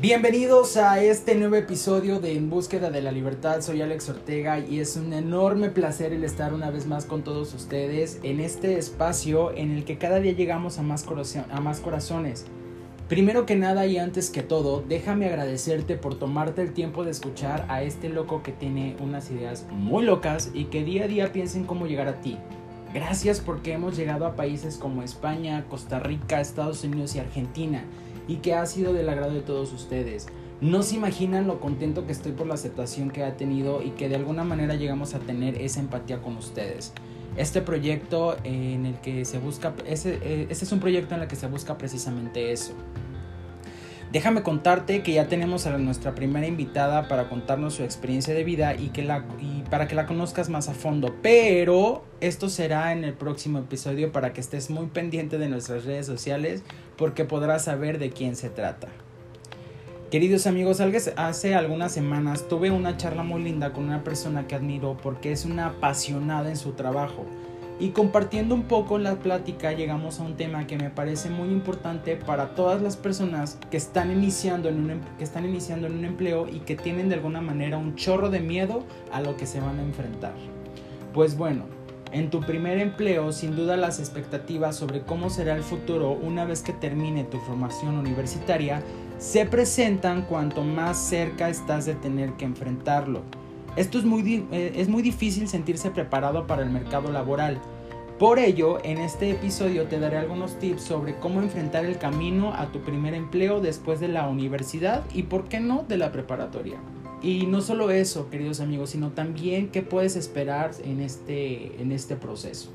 Bienvenidos a este nuevo episodio de En búsqueda de la libertad. Soy Alex Ortega y es un enorme placer el estar una vez más con todos ustedes en este espacio en el que cada día llegamos a más, corazones. Primero que nada y antes que todo, déjame agradecerte por tomarte el tiempo de escuchar a este loco que tiene unas ideas muy locas y que día a día piensa en cómo llegar a ti. Gracias porque hemos llegado a países como España, Costa Rica, Estados Unidos y Argentina y que ha sido del agrado de todos ustedes. No se imaginan lo contento que estoy por la aceptación que ha tenido y que de alguna manera llegamos a tener esa empatía con ustedes. Este proyecto en el que se busca, este es un proyecto en el que se busca precisamente eso. Déjame contarte que ya tenemos a nuestra primera invitada para contarnos su experiencia de vida y, que la, y para que la conozcas más a fondo. Pero esto será en el próximo episodio para que estés muy pendiente de nuestras redes sociales porque podrás saber de quién se trata. Queridos amigos, hace algunas semanas tuve una charla muy linda con una persona que admiro porque es una apasionada en su trabajo y compartiendo un poco la plática llegamos a un tema que me parece muy importante para todas las personas que están iniciando en un, em, que están iniciando en un empleo y que tienen de alguna manera un chorro de miedo a lo que se van a enfrentar. Pues bueno, en tu primer empleo, sin duda las expectativas sobre cómo será el futuro una vez que termine tu formación universitaria se presentan cuanto más cerca estás de tener que enfrentarlo. Esto es muy, eh, es muy difícil sentirse preparado para el mercado laboral. Por ello, en este episodio te daré algunos tips sobre cómo enfrentar el camino a tu primer empleo después de la universidad y, por qué no, de la preparatoria. Y no solo eso, queridos amigos, sino también qué puedes esperar en este, en este proceso.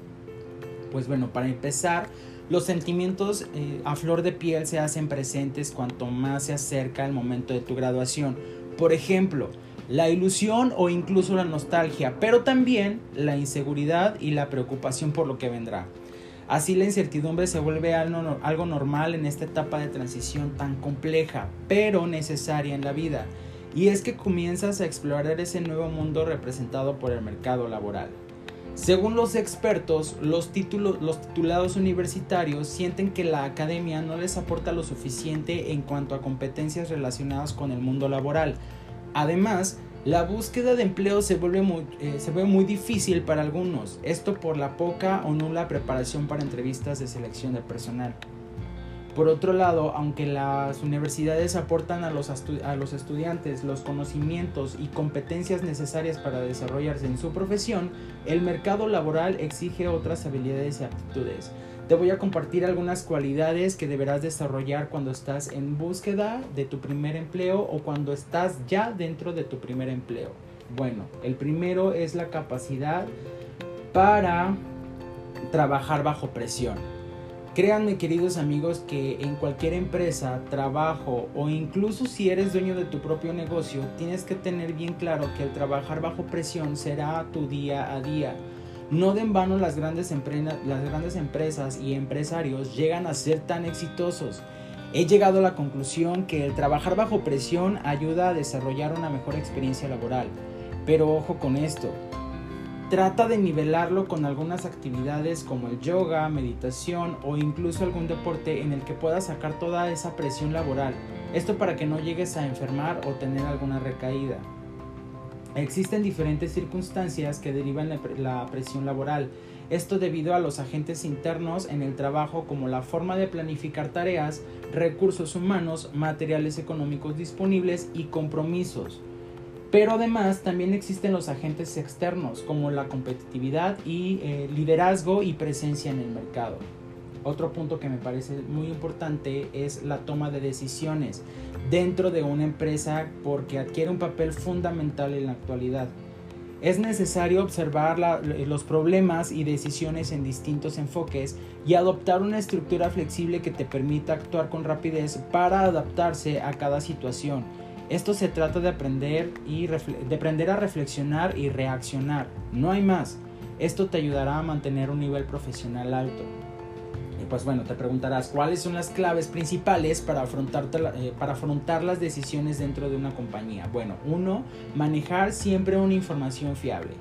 Pues bueno, para empezar, los sentimientos eh, a flor de piel se hacen presentes cuanto más se acerca el momento de tu graduación. Por ejemplo, la ilusión o incluso la nostalgia, pero también la inseguridad y la preocupación por lo que vendrá. Así la incertidumbre se vuelve algo, normal en esta etapa de transición tan compleja, pero necesaria en la vida, y es que comienzas a explorar ese nuevo mundo representado por el mercado laboral. Según los expertos, los, títulos, los titulados universitarios sienten que la academia no les aporta lo suficiente en cuanto a competencias relacionadas con el mundo laboral, Además, la búsqueda de empleo se vuelve muy, eh, se vuelve muy difícil para algunos, esto por la poca o nula preparación para entrevistas de selección de personal. Por otro lado, aunque las universidades aportan a los, estudiantes los conocimientos y competencias necesarias para desarrollarse en su profesión, el mercado laboral exige otras habilidades y aptitudes. Te voy a compartir algunas cualidades que deberás desarrollar cuando estás en búsqueda de tu primer empleo o cuando estás ya dentro de tu primer empleo. Bueno, el primero es la capacidad para trabajar bajo presión. Créanme queridos amigos que en cualquier empresa, trabajo o incluso si eres dueño de tu propio negocio, tienes que tener bien claro que el trabajar bajo presión será tu día a día no de en vano las grandes, las grandes empresas y empresarios llegan a ser tan exitosos. He llegado a la conclusión que el trabajar bajo presión ayuda a desarrollar una mejor experiencia laboral. Pero ojo con esto, trata de nivelarlo con algunas actividades como el yoga, meditación o incluso algún deporte en el que puedas sacar toda esa presión laboral. Esto para que no llegues a enfermar o tener alguna recaída. Existen diferentes circunstancias que derivan la presión laboral. Esto debido a los agentes internos en el trabajo como la forma de planificar tareas, recursos humanos, materiales económicos disponibles y compromisos. Pero además también existen los agentes externos como la competitividad y eh, liderazgo y presencia en el mercado. Otro punto que me parece muy importante es la toma de decisiones dentro de una empresa porque adquiere un papel fundamental en la actualidad. Es necesario observar los problemas y decisiones en distintos enfoques y adoptar una estructura flexible que te permita actuar con rapidez para adaptarse a cada situación. Esto se trata de aprender, y de aprender a reflexionar y reaccionar. No hay más. Esto te ayudará a mantener un nivel profesional alto pues bueno, te preguntarás cuáles son las claves principales para, afrontar, eh, para afrontar las decisiones dentro de una compañía. Bueno, uno, manejar siempre una información fiable.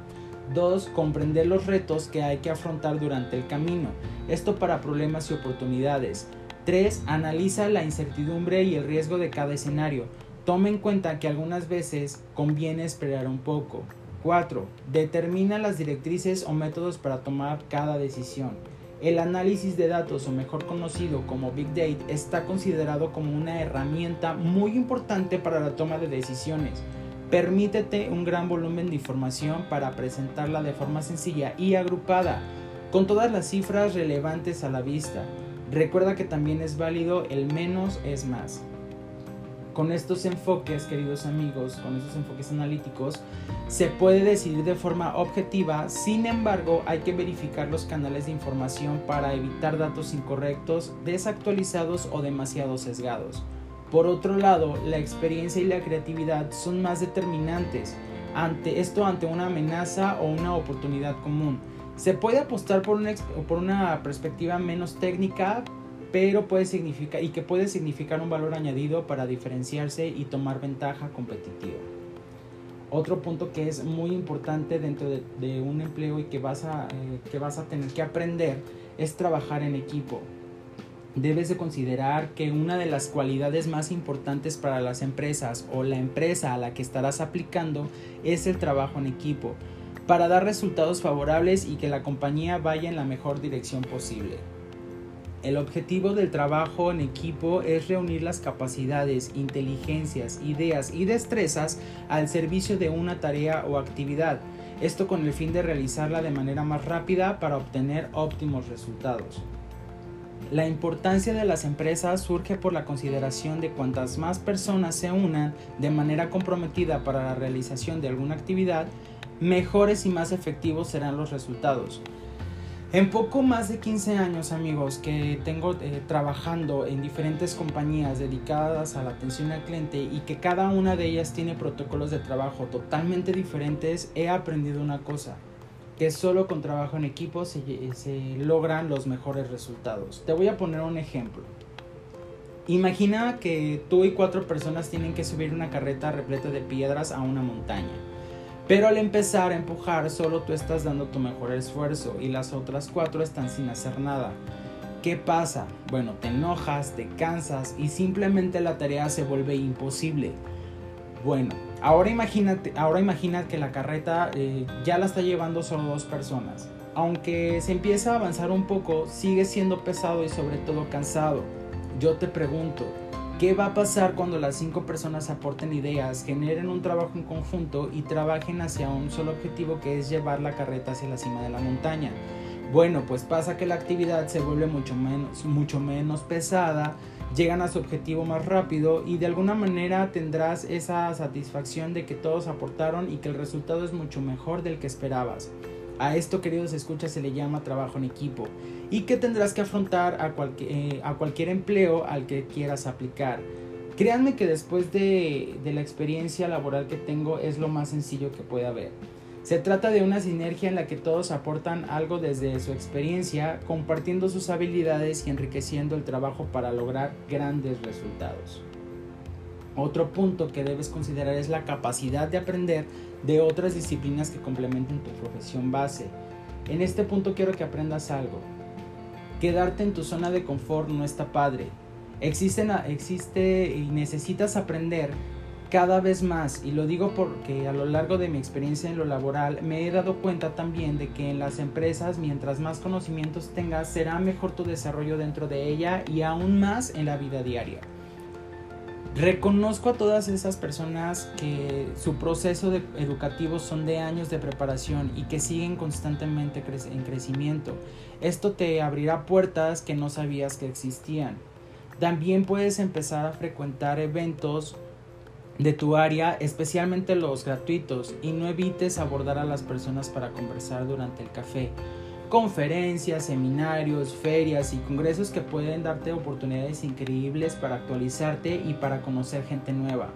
Dos, comprender los retos que hay que afrontar durante el camino. Esto para problemas y oportunidades. 3. Analiza la incertidumbre y el riesgo de cada escenario. Toma en cuenta que algunas veces conviene esperar un poco. 4. Determina las directrices o métodos para tomar cada decisión. El análisis de datos, o mejor conocido como Big Data, está considerado como una herramienta muy importante para la toma de decisiones. Permítete un gran volumen de información para presentarla de forma sencilla y agrupada, con todas las cifras relevantes a la vista. Recuerda que también es válido el menos es más. Con estos enfoques, queridos amigos, con estos enfoques analíticos, se puede decidir de forma objetiva, sin embargo hay que verificar los canales de información para evitar datos incorrectos, desactualizados o demasiado sesgados. Por otro lado, la experiencia y la creatividad son más determinantes, ante esto ante una amenaza o una oportunidad común. Se puede apostar por una, por una perspectiva menos técnica, pero puede significar y que puede significar un valor añadido para diferenciarse y tomar ventaja competitiva. Otro punto que es muy importante dentro de, un empleo y que vas, a, eh, que vas a tener que aprender es trabajar en equipo. Debes de considerar que una de las cualidades más importantes para las empresas o la empresa a la que estarás aplicando es el trabajo en equipo para dar resultados favorables y que la compañía vaya en la mejor dirección posible. El objetivo del trabajo en equipo es reunir las capacidades, inteligencias, ideas y destrezas al servicio de una tarea o actividad, esto con el fin de realizarla de manera más rápida para obtener óptimos resultados. La importancia de las empresas surge por la consideración de cuantas más personas se unan de manera comprometida para la realización de alguna actividad, mejores y más efectivos serán los resultados. En poco más de 15 años, amigos, que tengo eh, trabajando en diferentes compañías dedicadas a la atención al cliente y que cada una de ellas tiene protocolos de trabajo totalmente diferentes, he aprendido una cosa, que solo con trabajo en equipo se, se logran los mejores resultados. Te voy a poner un ejemplo. Imagina que tú y cuatro personas tienen que subir una carreta repleta de piedras a una montaña. Pero al empezar a empujar, solo tú estás dando tu mejor esfuerzo y las otras cuatro están sin hacer nada. ¿Qué pasa? Bueno, te enojas, te cansas y simplemente la tarea se vuelve imposible. Bueno, ahora imagínate, ahora imagina que la carreta eh, ya la está llevando solo dos personas. Aunque se empieza a avanzar un poco, sigue siendo pesado y sobre todo cansado. Yo te pregunto, ¿Qué va a pasar cuando las cinco personas aporten ideas, generen un trabajo en conjunto y trabajen hacia un solo objetivo que es llevar la carreta hacia la cima de la montaña? Bueno, pues pasa que la actividad se vuelve mucho menos, mucho menos pesada, llegan a su objetivo más rápido y de alguna manera tendrás esa satisfacción de que todos aportaron y que el resultado es mucho mejor del que esperabas. A esto, queridos escuchas, se le llama trabajo en equipo y que tendrás que afrontar a, eh, a cualquier empleo al que quieras aplicar. Créanme que después de, de la experiencia laboral que tengo es lo más sencillo que puede haber. Se trata de una sinergia en la que todos aportan algo desde su experiencia, compartiendo sus habilidades y enriqueciendo el trabajo para lograr grandes resultados. Otro punto que debes considerar es la capacidad de aprender de otras disciplinas que complementen tu profesión base. En este punto quiero que aprendas algo. Quedarte en tu zona de confort no está padre. Existen, existe y necesitas aprender cada vez más y lo digo porque a lo largo de mi experiencia en lo laboral me he dado cuenta también de que en las empresas mientras más conocimientos tengas será mejor tu desarrollo dentro de ella y aún más en la vida diaria. Reconozco a todas esas personas que su proceso educativo son de años de preparación y que siguen constantemente en crecimiento. Esto te abrirá puertas que no sabías que existían. También puedes empezar a frecuentar eventos de tu área, especialmente los gratuitos, y no evites abordar a las personas para conversar durante el café conferencias, seminarios, ferias y congresos que pueden darte oportunidades increíbles para actualizarte y para conocer gente nueva.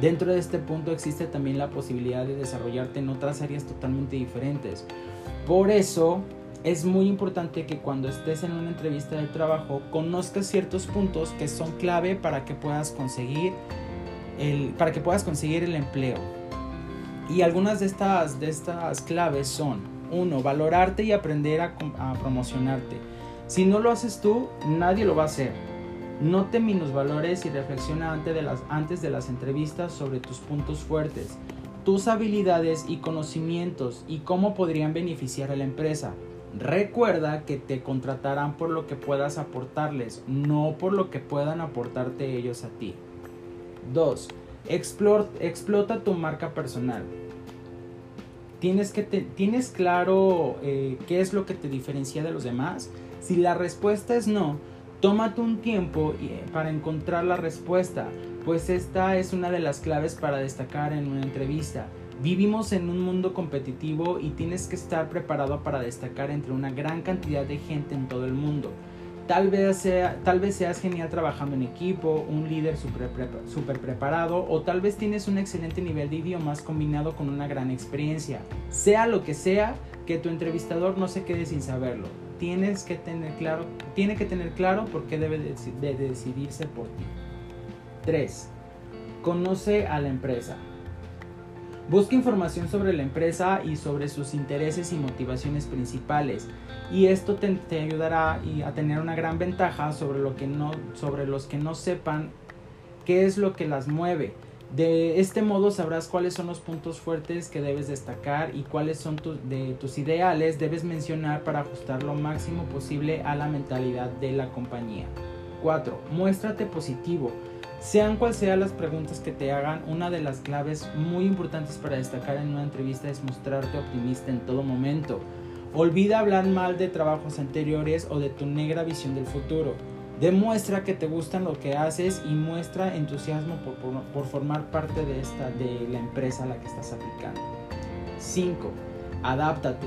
Dentro de este punto existe también la posibilidad de desarrollarte en otras áreas totalmente diferentes. Por eso es muy importante que cuando estés en una entrevista de trabajo conozcas ciertos puntos que son clave para que puedas conseguir el, para que puedas conseguir el empleo. Y algunas de estas, de estas claves son uno, valorarte y aprender a, promocionarte. Si no lo haces tú, nadie lo va a hacer. No te minusvalores y reflexiona antes de, las, antes de las entrevistas sobre tus puntos fuertes, tus habilidades y conocimientos y cómo podrían beneficiar a la empresa. Recuerda que te contratarán por lo que puedas aportarles, no por lo que puedan aportarte ellos a ti. 2. Explota tu marca personal. Tienes, que tienes claro eh, qué es lo que te diferencia de los demás. Si la respuesta es no, tómate un tiempo eh, para encontrar la respuesta, pues esta es una de las claves para destacar en una entrevista. Vivimos en un mundo competitivo y tienes que estar preparado para destacar entre una gran cantidad de gente en todo el mundo. Tal vez, sea, tal vez seas genial trabajando en equipo, un líder súper preparado o tal vez tienes un excelente nivel de idiomas combinado con una gran experiencia. Sea lo que sea, que tu entrevistador no se quede sin saberlo. Tienes que tener claro, tiene que tener claro por qué debe de decidirse por ti. 3. Conoce a la empresa. Busca información sobre la empresa y sobre sus intereses y motivaciones principales. Y esto te, ayudará a tener una gran ventaja sobre, lo que no, sobre los que no sepan qué es lo que las mueve. De este modo sabrás cuáles son los puntos fuertes que debes destacar y cuáles son de tus ideales debes mencionar para ajustar lo máximo posible a la mentalidad de la compañía. 4. Muéstrate positivo. Sean cual sean las preguntas que te hagan, una de las claves muy importantes para destacar en una entrevista es mostrarte optimista en todo momento. Olvida hablar mal de trabajos anteriores o de tu negra visión del futuro. Demuestra que te gusta lo que haces y muestra entusiasmo por, formar parte de, esta, de la empresa a la que estás aplicando. 5. Adáptate.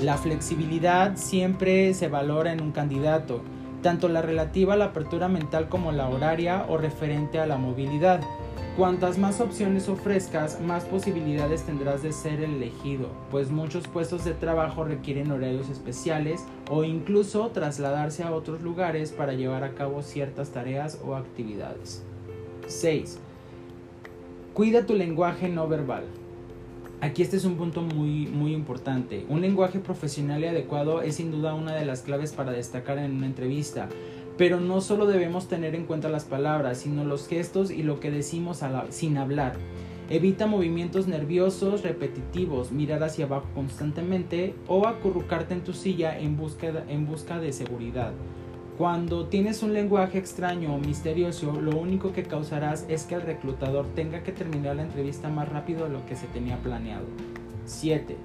La flexibilidad siempre se valora en un candidato tanto la relativa a la apertura mental como la horaria o referente a la movilidad. Cuantas más opciones ofrezcas, más posibilidades tendrás de ser elegido, pues muchos puestos de trabajo requieren horarios especiales o incluso trasladarse a otros lugares para llevar a cabo ciertas tareas o actividades. 6. Cuida tu lenguaje no verbal. Aquí este es un punto muy, muy importante. Un lenguaje profesional y adecuado es sin duda una de las claves para destacar en una entrevista. Pero no solo debemos tener en cuenta las palabras, sino los gestos y lo que decimos sin hablar. Evita movimientos nerviosos repetitivos, mirar hacia abajo constantemente o acurrucarte en tu silla en en busca de seguridad. Cuando tienes un lenguaje extraño o misterioso, lo único que causarás es que el reclutador tenga que terminar la entrevista más rápido de lo que se tenía planeado. 7.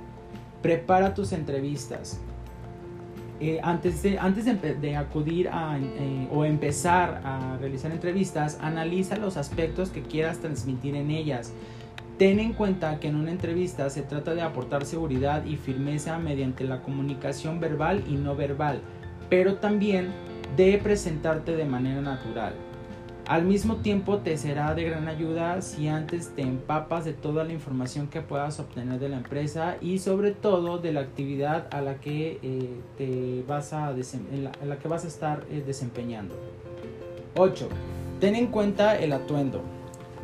Prepara tus entrevistas. Eh, antes de, antes de, acudir a, eh, o empezar a realizar entrevistas, analiza los aspectos que quieras transmitir en ellas. Ten en cuenta que en una entrevista se trata de aportar seguridad y firmeza mediante la comunicación verbal y no verbal, pero también de presentarte de manera natural. Al mismo tiempo te será de gran ayuda si antes te empapas de toda la información que puedas obtener de la empresa y sobre todo de la actividad a la que, eh, te vas a la, que vas a estar eh, desempeñando. 8. Ten en cuenta el atuendo.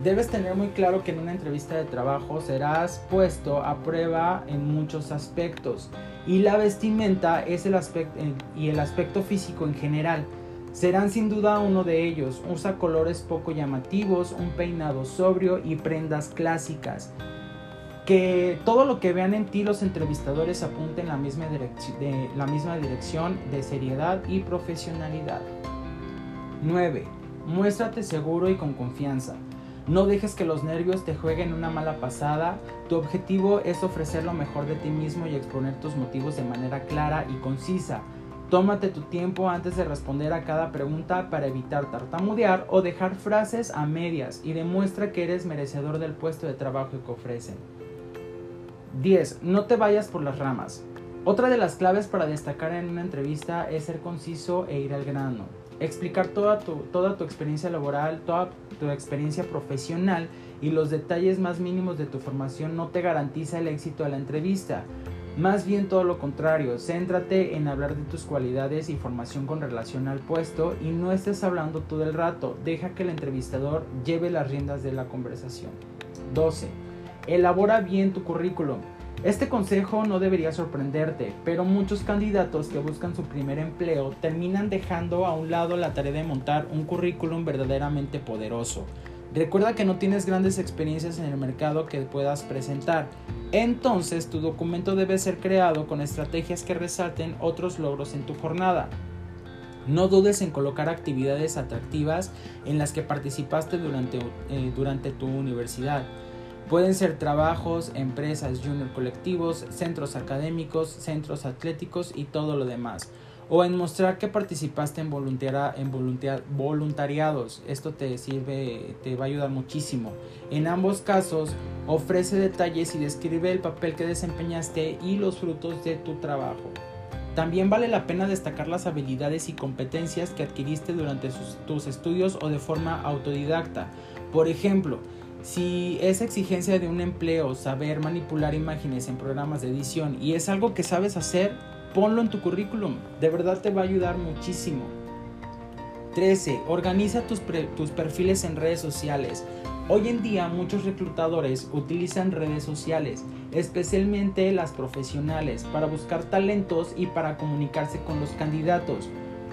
Debes tener muy claro que en una entrevista de trabajo serás puesto a prueba en muchos aspectos y la vestimenta es el aspecto y el aspecto físico en general. Serán sin duda uno de ellos. Usa colores poco llamativos, un peinado sobrio y prendas clásicas. Que todo lo que vean en ti los entrevistadores misma, de la misma dirección de seriedad y profesionalidad. 9. Muéstrate seguro y con confianza. No dejes que los nervios te jueguen una mala pasada. Tu objetivo es ofrecer lo mejor de ti mismo y exponer tus motivos de manera clara y concisa. Tómate tu tiempo antes de responder a cada pregunta para evitar tartamudear o dejar frases a medias y demuestra que eres merecedor del puesto de trabajo que ofrecen. 10. No te vayas por las ramas. Otra de las claves para destacar en una entrevista es ser conciso e ir al grano explicar toda tu, toda tu experiencia laboral, toda tu experiencia profesional y los detalles más mínimos de tu formación no te garantiza el éxito de la entrevista. Más bien todo lo contrario, céntrate en hablar de tus cualidades y formación con relación al puesto y no estés hablando todo el rato, deja que el entrevistador lleve las riendas de la conversación. 12. Elabora bien tu currículum. Este consejo no debería sorprenderte, pero muchos candidatos que buscan su primer empleo terminan dejando a un lado la tarea de montar un currículum verdaderamente poderoso. Recuerda que no tienes grandes experiencias en el mercado que puedas presentar, entonces tu documento debe ser creado con estrategias que resalten otros logros en tu jornada. No dudes en colocar actividades atractivas en las que participaste durante, eh, durante tu universidad. Pueden ser trabajos, empresas, junior colectivos, centros académicos, centros atléticos y todo lo demás. O en mostrar que participaste en, en voluntariados. Esto te sirve, te va a ayudar muchísimo. En ambos casos, ofrece detalles y describe el papel que desempeñaste y los frutos de tu trabajo. También vale la pena destacar las habilidades y competencias que adquiriste durante tus estudios o de forma autodidacta. Por ejemplo, si es exigencia de un empleo saber manipular imágenes en programas de edición y es algo que sabes hacer, ponlo en tu currículum. De verdad te va a ayudar muchísimo. 13. Organiza tus, tus perfiles en redes sociales. Hoy en día muchos reclutadores utilizan redes sociales, especialmente las profesionales, para buscar talentos y para comunicarse con los candidatos.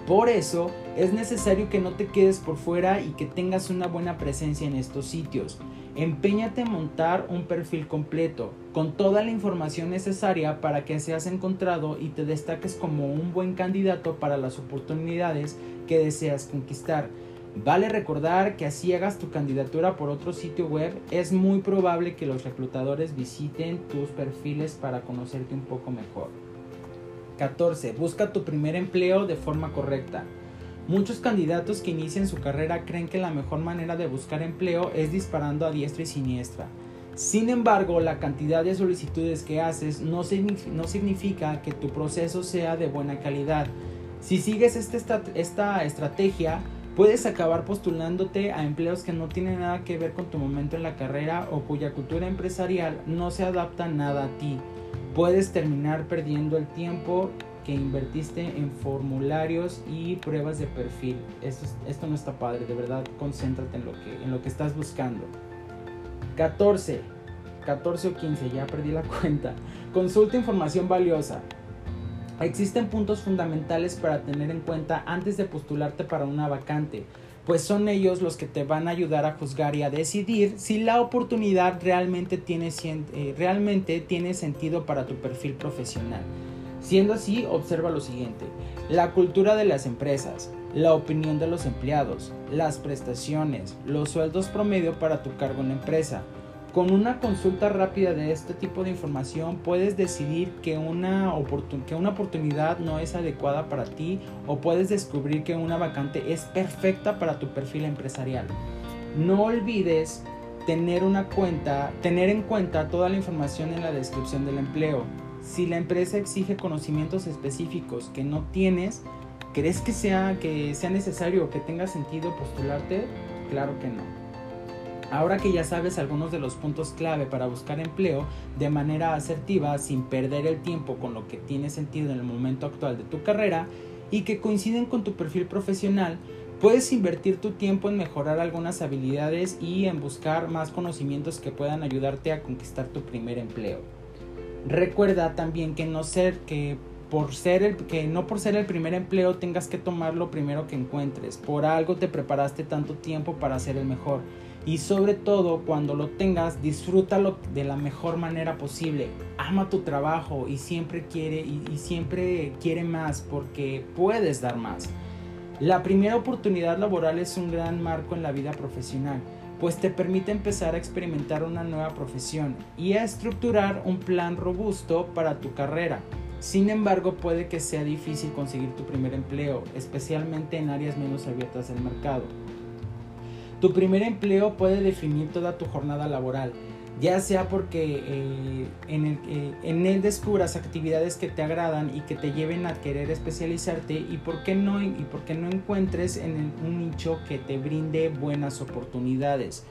Por eso es necesario que no te quedes por fuera y que tengas una buena presencia en estos sitios. Empeñate en montar un perfil completo, con toda la información necesaria para que seas encontrado y te destaques como un buen candidato para las oportunidades que deseas conquistar. Vale recordar que así hagas tu candidatura por otro sitio web, es muy probable que los reclutadores visiten tus perfiles para conocerte un poco mejor. 14. Busca tu primer empleo de forma correcta. Muchos candidatos que inician su carrera creen que la mejor manera de buscar empleo es disparando a diestra y siniestra. Sin embargo, la cantidad de solicitudes que haces no, significa que tu proceso sea de buena calidad. Si sigues este esta estrategia, Puedes acabar postulándote a empleos que no tienen nada que ver con tu momento en la carrera o cuya cultura empresarial no se adapta nada a ti. Puedes terminar perdiendo el tiempo invertiste en formularios y pruebas de perfil. Esto, esto no está padre, de verdad, concéntrate en lo, que, en lo que estás buscando. 14. 14 o 15, ya perdí la cuenta. Consulta información valiosa. Existen puntos fundamentales para tener en cuenta antes de postularte para una vacante, pues son ellos los que te van a ayudar a juzgar y a decidir si la oportunidad realmente tiene, eh, realmente tiene sentido para tu perfil profesional. Siendo así, observa lo siguiente. La cultura de las empresas, la opinión de los empleados, las prestaciones, los sueldos promedio para tu cargo en la empresa, con una consulta rápida de este tipo de información puedes decidir que una, que una oportunidad no es adecuada para ti o puedes descubrir que una vacante es perfecta para tu perfil empresarial. No olvides tener, una cuenta, tener en cuenta toda la información en la descripción del empleo. Si la empresa exige conocimientos específicos que no tienes, ¿crees que sea, que sea necesario o que tenga sentido postularte? Claro que no. Ahora que ya sabes algunos de los puntos clave para buscar empleo de manera asertiva sin perder el tiempo con lo que tiene sentido en el momento actual de tu carrera y que coinciden con tu perfil profesional, puedes invertir tu tiempo en mejorar algunas habilidades y en buscar más conocimientos que puedan ayudarte a conquistar tu primer empleo. Recuerda también que no ser que por ser el que no por ser el primer empleo tengas que tomar lo primero que encuentres. Por algo te preparaste tanto tiempo para ser el mejor. Y sobre todo cuando lo tengas disfrútalo de la mejor manera posible. Ama tu trabajo y siempre quiere y, siempre quiere más porque puedes dar más. La primera oportunidad laboral es un gran marco en la vida profesional pues te permite empezar a experimentar una nueva profesión y a estructurar un plan robusto para tu carrera. Sin embargo, puede que sea difícil conseguir tu primer empleo, especialmente en áreas menos abiertas del mercado. Tu primer empleo puede definir toda tu jornada laboral, ya sea porque eh, en, el, en, él descubras actividades que te agradan y que te lleven a querer especializarte y por qué no, y por qué no encuentres en un nicho que te brinde buenas oportunidades.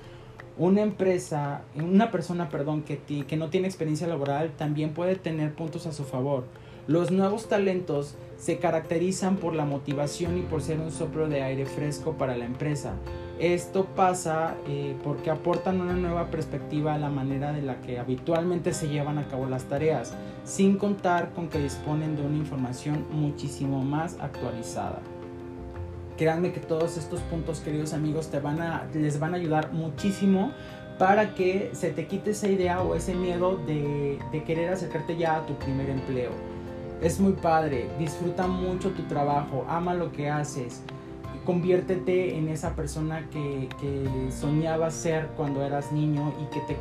Una empresa, una persona, perdón, que, que no tiene experiencia laboral también puede tener puntos a su favor. Los nuevos talentos se caracterizan por la motivación y por ser un soplo de aire fresco para la empresa. Esto pasa eh, porque aportan una nueva perspectiva a la manera de la que habitualmente se llevan a cabo las tareas, sin contar con que disponen de una información muchísimo más actualizada. Créanme que todos estos puntos, queridos amigos, te van a, les van a ayudar muchísimo para que se te quite esa idea o ese miedo de, de querer acercarte ya a tu primer empleo. Es muy padre, disfruta mucho tu trabajo, ama lo que haces, conviértete en esa persona que, que soñabas ser cuando eras niño y que te,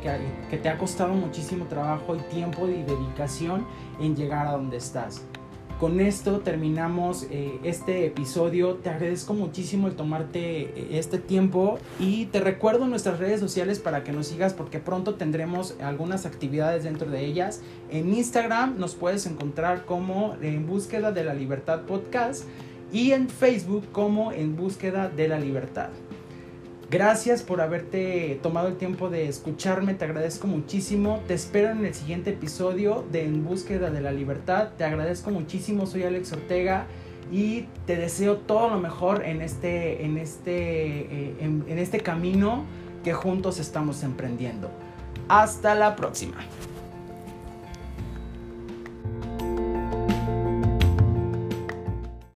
que te ha costado muchísimo trabajo y tiempo y dedicación en llegar a donde estás. Con esto terminamos eh, este episodio. Te agradezco muchísimo el tomarte eh, este tiempo y te recuerdo nuestras redes sociales para que nos sigas porque pronto tendremos algunas actividades dentro de ellas. En Instagram nos puedes encontrar como En Búsqueda de la Libertad Podcast y en Facebook como En Búsqueda de la Libertad. Gracias por haberte tomado el tiempo de escucharme, te agradezco muchísimo. Te espero en el siguiente episodio de En búsqueda de la libertad. Te agradezco muchísimo, soy Alex Ortega y te deseo todo lo mejor en este, en este, eh, en este camino que juntos estamos emprendiendo. Hasta la próxima.